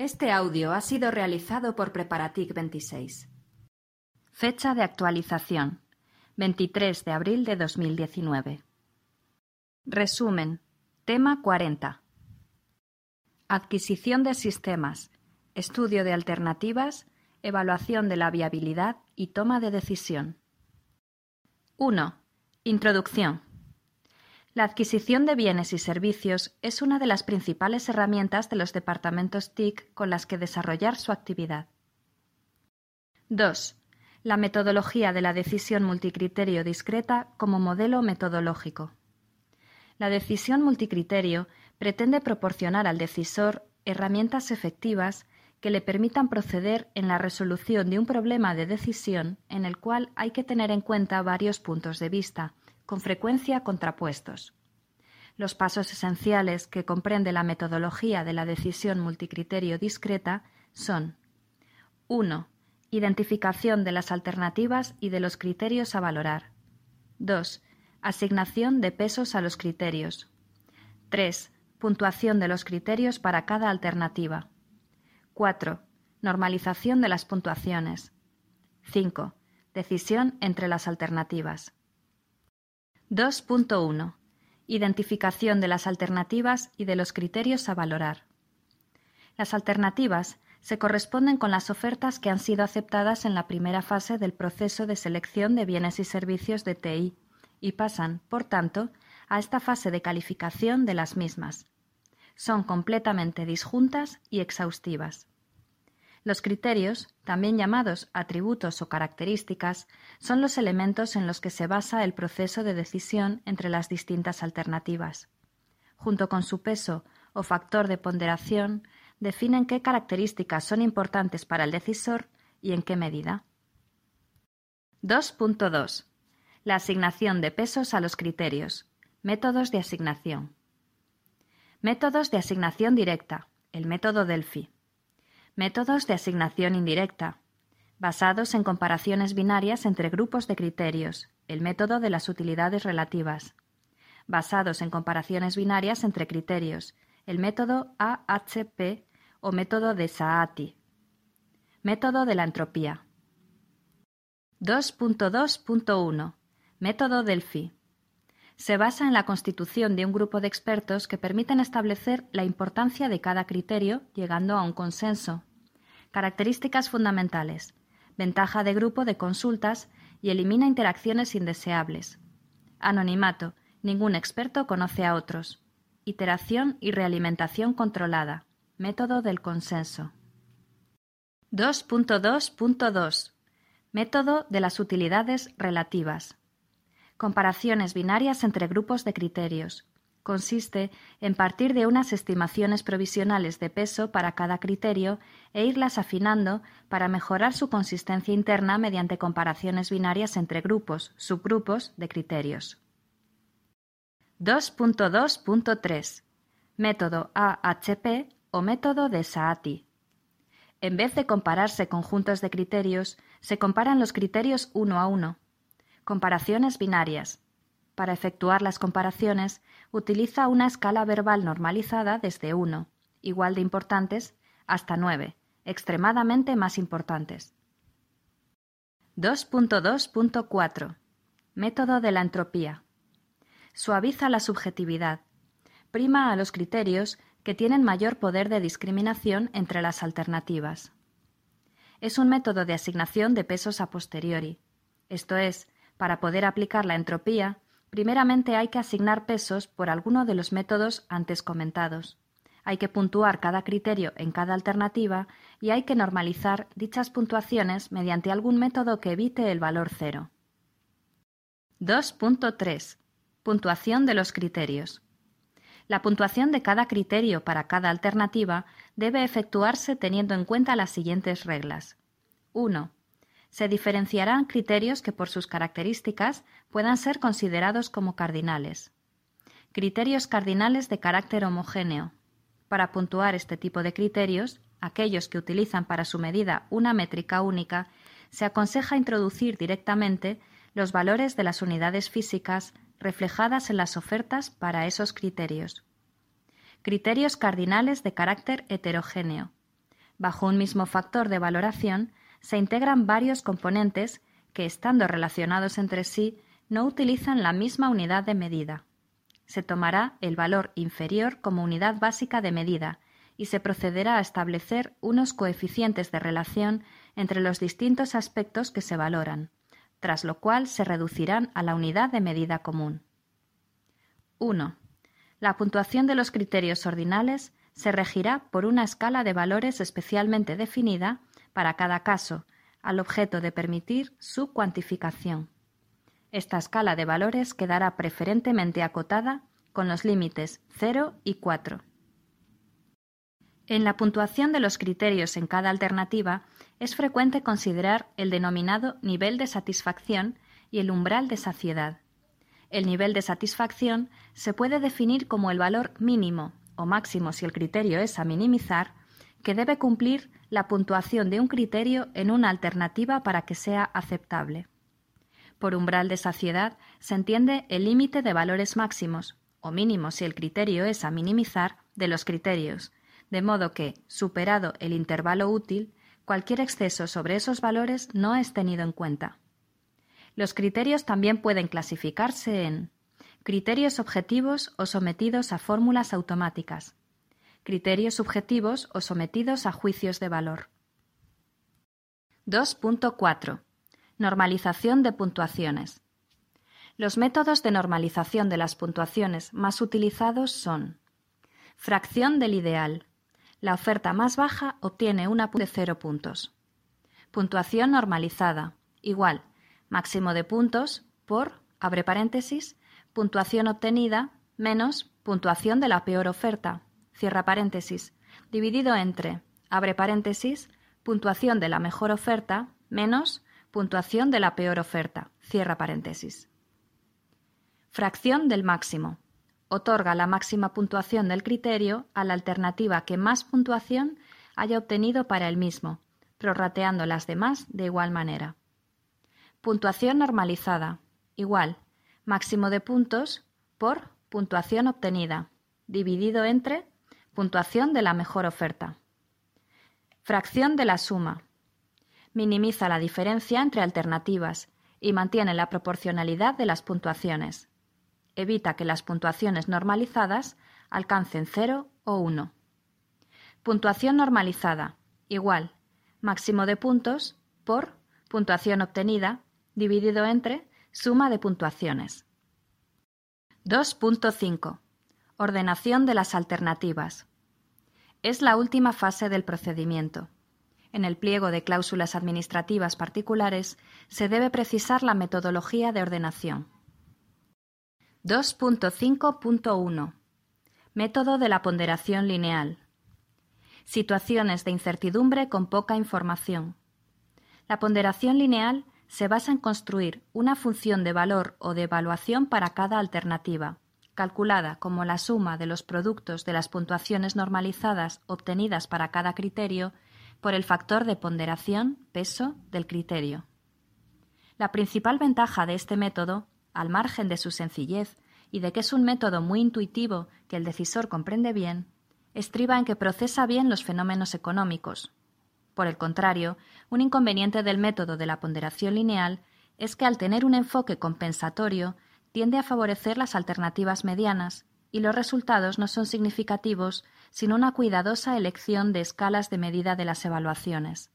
Este audio ha sido realizado por Preparatic 26. Fecha de actualización: 23 de abril de 2019. Resumen: Tema 40. Adquisición de sistemas, estudio de alternativas, evaluación de la viabilidad y toma de decisión. 1. Introducción. La adquisición de bienes y servicios es una de las principales herramientas de los departamentos TIC con las que desarrollar su actividad. 2. La metodología de la decisión multicriterio discreta como modelo metodológico. La decisión multicriterio pretende proporcionar al decisor herramientas efectivas que le permitan proceder en la resolución de un problema de decisión en el cual hay que tener en cuenta varios puntos de vista, con frecuencia contrapuestos. Los pasos esenciales que comprende la metodología de la decisión multicriterio discreta son 1. Identificación de las alternativas y de los criterios a valorar. 2. Asignación de pesos a los criterios. 3. Puntuación de los criterios para cada alternativa. 4. Normalización de las puntuaciones. 5. Decisión entre las alternativas. 2.1. Identificación de las alternativas y de los criterios a valorar. Las alternativas se corresponden con las ofertas que han sido aceptadas en la primera fase del proceso de selección de bienes y servicios de TI y pasan, por tanto, a esta fase de calificación de las mismas. Son completamente disjuntas y exhaustivas. Los criterios, también llamados atributos o características, son los elementos en los que se basa el proceso de decisión entre las distintas alternativas. Junto con su peso o factor de ponderación, definen qué características son importantes para el decisor y en qué medida. 2.2. La asignación de pesos a los criterios. Métodos de asignación. Métodos de asignación directa. El método Delphi. Métodos de asignación indirecta, basados en comparaciones binarias entre grupos de criterios, el método de las utilidades relativas. Basados en comparaciones binarias entre criterios, el método AHP o método de Saati. Método de la entropía. 2.2.1 Método Delphi. Se basa en la constitución de un grupo de expertos que permiten establecer la importancia de cada criterio llegando a un consenso. Características fundamentales. Ventaja de grupo de consultas y elimina interacciones indeseables. Anonimato. Ningún experto conoce a otros. Iteración y realimentación controlada. Método del consenso. 2.2.2. Método de las utilidades relativas. Comparaciones binarias entre grupos de criterios consiste en partir de unas estimaciones provisionales de peso para cada criterio e irlas afinando para mejorar su consistencia interna mediante comparaciones binarias entre grupos, subgrupos de criterios. 2.2.3 Método AHP o método de Saati. En vez de compararse conjuntos de criterios, se comparan los criterios uno a uno. Comparaciones binarias, para efectuar las comparaciones, utiliza una escala verbal normalizada desde 1, igual de importantes, hasta 9, extremadamente más importantes. 2.2.4 Método de la entropía. Suaviza la subjetividad. Prima a los criterios que tienen mayor poder de discriminación entre las alternativas. Es un método de asignación de pesos a posteriori. Esto es, para poder aplicar la entropía, Primeramente hay que asignar pesos por alguno de los métodos antes comentados. Hay que puntuar cada criterio en cada alternativa y hay que normalizar dichas puntuaciones mediante algún método que evite el valor cero. 2.3. Puntuación de los criterios. La puntuación de cada criterio para cada alternativa debe efectuarse teniendo en cuenta las siguientes reglas. 1 se diferenciarán criterios que por sus características puedan ser considerados como cardinales. Criterios cardinales de carácter homogéneo. Para puntuar este tipo de criterios, aquellos que utilizan para su medida una métrica única, se aconseja introducir directamente los valores de las unidades físicas reflejadas en las ofertas para esos criterios. Criterios cardinales de carácter heterogéneo Bajo un mismo factor de valoración se integran varios componentes que, estando relacionados entre sí, no utilizan la misma unidad de medida. Se tomará el valor inferior como unidad básica de medida y se procederá a establecer unos coeficientes de relación entre los distintos aspectos que se valoran, tras lo cual se reducirán a la unidad de medida común. 1. La puntuación de los criterios ordinales se regirá por una escala de valores especialmente definida para cada caso, al objeto de permitir su cuantificación. Esta escala de valores quedará preferentemente acotada con los límites 0 y 4. En la puntuación de los criterios en cada alternativa es frecuente considerar el denominado nivel de satisfacción y el umbral de saciedad. El nivel de satisfacción se puede definir como el valor mínimo o máximo si el criterio es a minimizar que debe cumplir la puntuación de un criterio en una alternativa para que sea aceptable. Por umbral de saciedad se entiende el límite de valores máximos, o mínimos si el criterio es a minimizar, de los criterios, de modo que, superado el intervalo útil, cualquier exceso sobre esos valores no es tenido en cuenta. Los criterios también pueden clasificarse en criterios objetivos o sometidos a fórmulas automáticas, criterios subjetivos o sometidos a juicios de valor. 2.4 Normalización de puntuaciones. Los métodos de normalización de las puntuaciones más utilizados son fracción del ideal. La oferta más baja obtiene una de cero puntos. Puntuación normalizada. Igual, máximo de puntos por, abre paréntesis, puntuación obtenida menos puntuación de la peor oferta, cierra paréntesis, dividido entre, abre paréntesis, puntuación de la mejor oferta menos puntuación de la peor oferta. Cierra paréntesis. Fracción del máximo. Otorga la máxima puntuación del criterio a la alternativa que más puntuación haya obtenido para el mismo, prorrateando las demás de igual manera. Puntuación normalizada. Igual. Máximo de puntos por puntuación obtenida, dividido entre puntuación de la mejor oferta. Fracción de la suma minimiza la diferencia entre alternativas y mantiene la proporcionalidad de las puntuaciones. Evita que las puntuaciones normalizadas alcancen 0 o 1. Puntuación normalizada. Igual. Máximo de puntos por puntuación obtenida dividido entre suma de puntuaciones. 2.5. Ordenación de las alternativas. Es la última fase del procedimiento. En el pliego de cláusulas administrativas particulares se debe precisar la metodología de ordenación. 2.5.1 Método de la ponderación lineal. Situaciones de incertidumbre con poca información. La ponderación lineal se basa en construir una función de valor o de evaluación para cada alternativa, calculada como la suma de los productos de las puntuaciones normalizadas obtenidas para cada criterio por el factor de ponderación, peso, del criterio. La principal ventaja de este método, al margen de su sencillez y de que es un método muy intuitivo que el decisor comprende bien, estriba en que procesa bien los fenómenos económicos. Por el contrario, un inconveniente del método de la ponderación lineal es que al tener un enfoque compensatorio tiende a favorecer las alternativas medianas y los resultados no son significativos sin una cuidadosa elección de escalas de medida de las evaluaciones.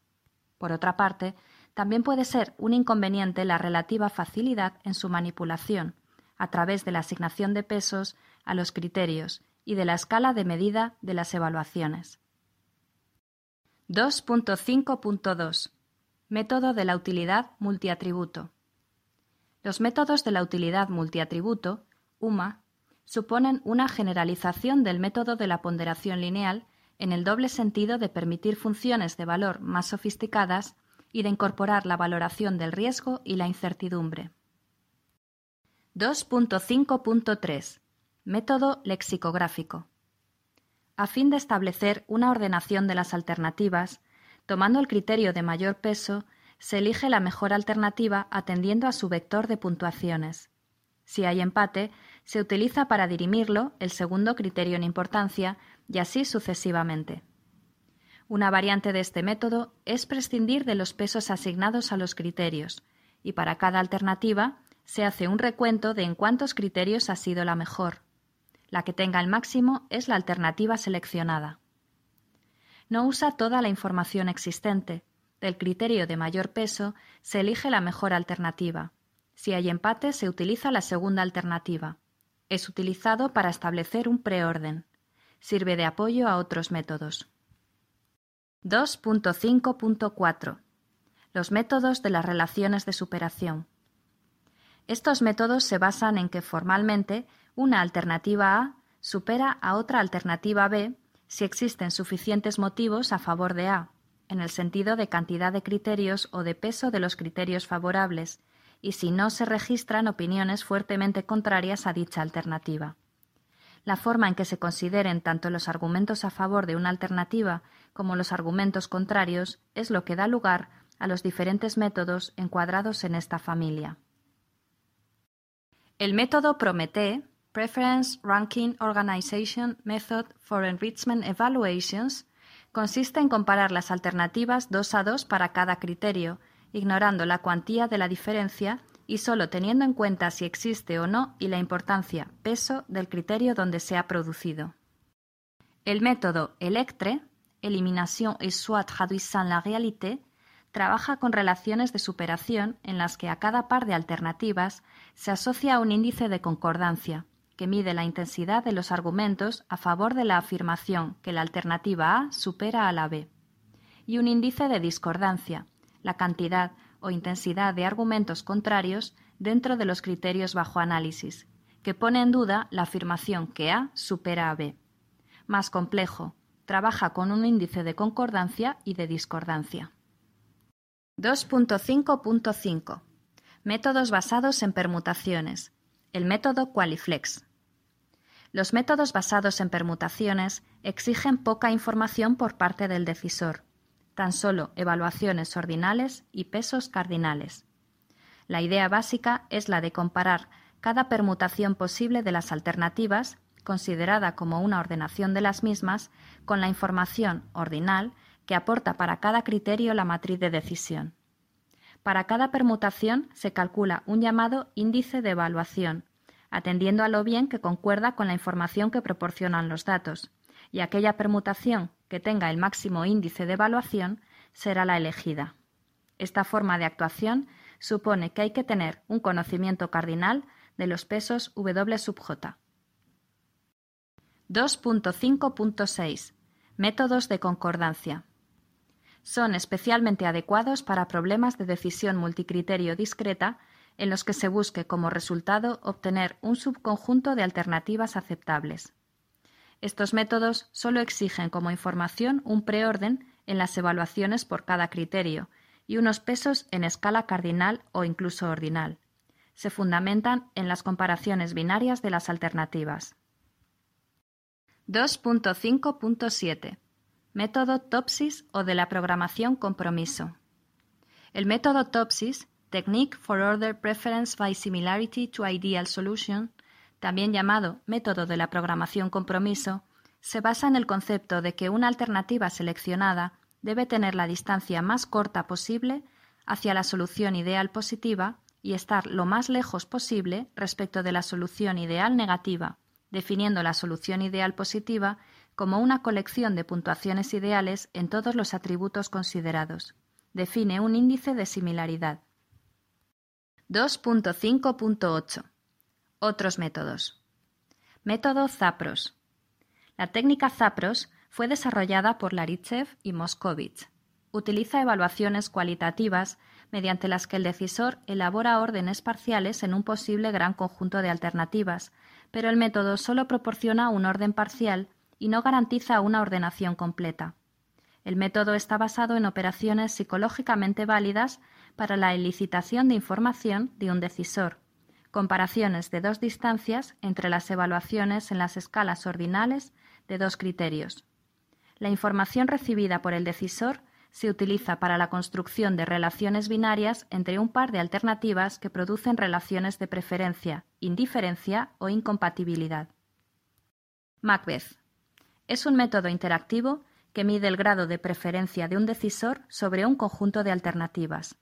Por otra parte, también puede ser un inconveniente la relativa facilidad en su manipulación, a través de la asignación de pesos a los criterios y de la escala de medida de las evaluaciones. 2.5.2 Método de la utilidad multiatributo. Los métodos de la utilidad multiatributo, UMA, suponen una generalización del método de la ponderación lineal en el doble sentido de permitir funciones de valor más sofisticadas y de incorporar la valoración del riesgo y la incertidumbre. 2.5.3 Método lexicográfico. A fin de establecer una ordenación de las alternativas, tomando el criterio de mayor peso, se elige la mejor alternativa atendiendo a su vector de puntuaciones. Si hay empate, se utiliza para dirimirlo el segundo criterio en importancia y así sucesivamente. Una variante de este método es prescindir de los pesos asignados a los criterios, y para cada alternativa se hace un recuento de en cuántos criterios ha sido la mejor. La que tenga el máximo es la alternativa seleccionada. No usa toda la información existente. Del criterio de mayor peso se elige la mejor alternativa. Si hay empate, se utiliza la segunda alternativa. Es utilizado para establecer un preorden. Sirve de apoyo a otros métodos. 2.5.4 Los métodos de las relaciones de superación. Estos métodos se basan en que formalmente una alternativa A supera a otra alternativa B si existen suficientes motivos a favor de A, en el sentido de cantidad de criterios o de peso de los criterios favorables, y si no se registran opiniones fuertemente contrarias a dicha alternativa. La forma en que se consideren tanto los argumentos a favor de una alternativa como los argumentos contrarios es lo que da lugar a los diferentes métodos encuadrados en esta familia. El método Prometee, Preference Ranking Organization Method for Enrichment Evaluations, consiste en comparar las alternativas dos a dos para cada criterio, ignorando la cuantía de la diferencia y solo teniendo en cuenta si existe o no y la importancia, peso del criterio donde se ha producido. El método ELECTRE, Elimination et soit traduisant la réalité, trabaja con relaciones de superación en las que a cada par de alternativas se asocia un índice de concordancia, que mide la intensidad de los argumentos a favor de la afirmación que la alternativa A supera a la B, y un índice de discordancia, la cantidad o intensidad de argumentos contrarios dentro de los criterios bajo análisis, que pone en duda la afirmación que A supera a B. Más complejo, trabaja con un índice de concordancia y de discordancia. 2.5.5 Métodos basados en permutaciones. El método Qualiflex. Los métodos basados en permutaciones exigen poca información por parte del decisor, tan solo evaluaciones ordinales y pesos cardinales. La idea básica es la de comparar cada permutación posible de las alternativas, considerada como una ordenación de las mismas, con la información ordinal que aporta para cada criterio la matriz de decisión. Para cada permutación se calcula un llamado índice de evaluación, atendiendo a lo bien que concuerda con la información que proporcionan los datos, y aquella permutación que tenga el máximo índice de evaluación será la elegida. Esta forma de actuación supone que hay que tener un conocimiento cardinal de los pesos W sub J. 2.5.6 Métodos de concordancia. Son especialmente adecuados para problemas de decisión multicriterio discreta en los que se busque como resultado obtener un subconjunto de alternativas aceptables. Estos métodos solo exigen como información un preorden en las evaluaciones por cada criterio y unos pesos en escala cardinal o incluso ordinal. Se fundamentan en las comparaciones binarias de las alternativas. 2.5.7 Método TOPSIS o de la programación compromiso. El método TOPSIS, Technique for Order Preference by Similarity to Ideal Solution, también llamado método de la programación compromiso, se basa en el concepto de que una alternativa seleccionada debe tener la distancia más corta posible hacia la solución ideal positiva y estar lo más lejos posible respecto de la solución ideal negativa, definiendo la solución ideal positiva como una colección de puntuaciones ideales en todos los atributos considerados. Define un índice de similaridad. 2.5.8 Otros métodos. Método Zapros. La técnica Zapros fue desarrollada por Laritsev y Moscovich. Utiliza evaluaciones cualitativas mediante las que el decisor elabora órdenes parciales en un posible gran conjunto de alternativas, pero el método solo proporciona un orden parcial y no garantiza una ordenación completa. El método está basado en operaciones psicológicamente válidas para la elicitación de información de un decisor, comparaciones de dos distancias entre las evaluaciones en las escalas ordinales de dos criterios. La información recibida por el decisor se utiliza para la construcción de relaciones binarias entre un par de alternativas que producen relaciones de preferencia, indiferencia o incompatibilidad. Macbeth es un método interactivo que mide el grado de preferencia de un decisor sobre un conjunto de alternativas.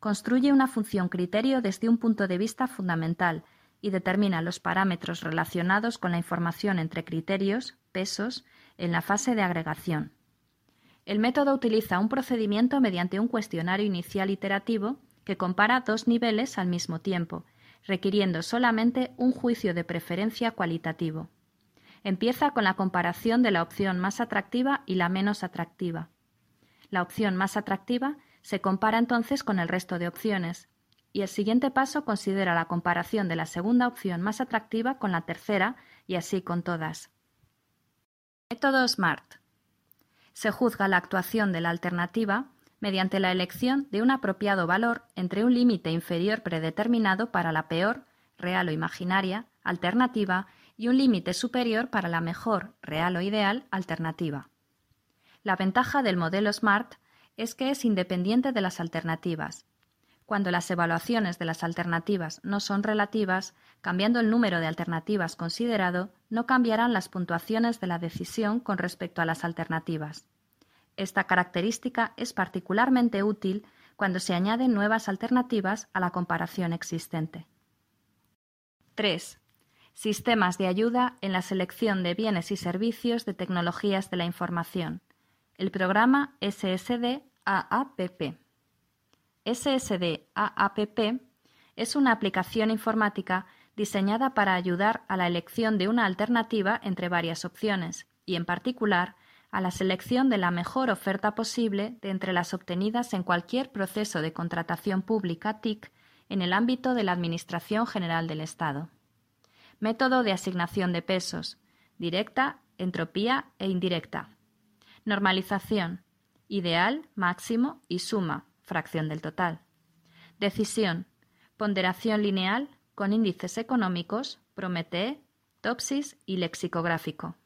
Construye una función criterio desde un punto de vista fundamental y determina los parámetros relacionados con la información entre criterios, pesos, en la fase de agregación. El método utiliza un procedimiento mediante un cuestionario inicial iterativo que compara dos niveles al mismo tiempo, requiriendo solamente un juicio de preferencia cualitativo. Empieza con la comparación de la opción más atractiva y la menos atractiva. La opción más atractiva se compara entonces con el resto de opciones, y el siguiente paso considera la comparación de la segunda opción más atractiva con la tercera y así con todas. Método SMART. Se juzga la actuación de la alternativa mediante la elección de un apropiado valor entre un límite inferior predeterminado para la peor, real o imaginaria, alternativa y un límite superior para la mejor, real o ideal, alternativa. La ventaja del modelo SMART es que es independiente de las alternativas. Cuando las evaluaciones de las alternativas no son relativas, cambiando el número de alternativas considerado, no cambiarán las puntuaciones de la decisión con respecto a las alternativas. Esta característica es particularmente útil cuando se añaden nuevas alternativas a la comparación existente. 3. Sistemas de ayuda en la selección de bienes y servicios de tecnologías de la información. El programa SSD AAPP. SSD AAPP es una aplicación informática diseñada para ayudar a la elección de una alternativa entre varias opciones y, en particular, a la selección de la mejor oferta posible de entre las obtenidas en cualquier proceso de contratación pública TIC en el ámbito de la Administración General del Estado. Método de asignación de pesos. Directa, entropía e indirecta. Normalización. Ideal, máximo y suma, fracción del total. Decisión. Ponderación lineal con índices económicos, Prometee, Topsis y lexicográfico.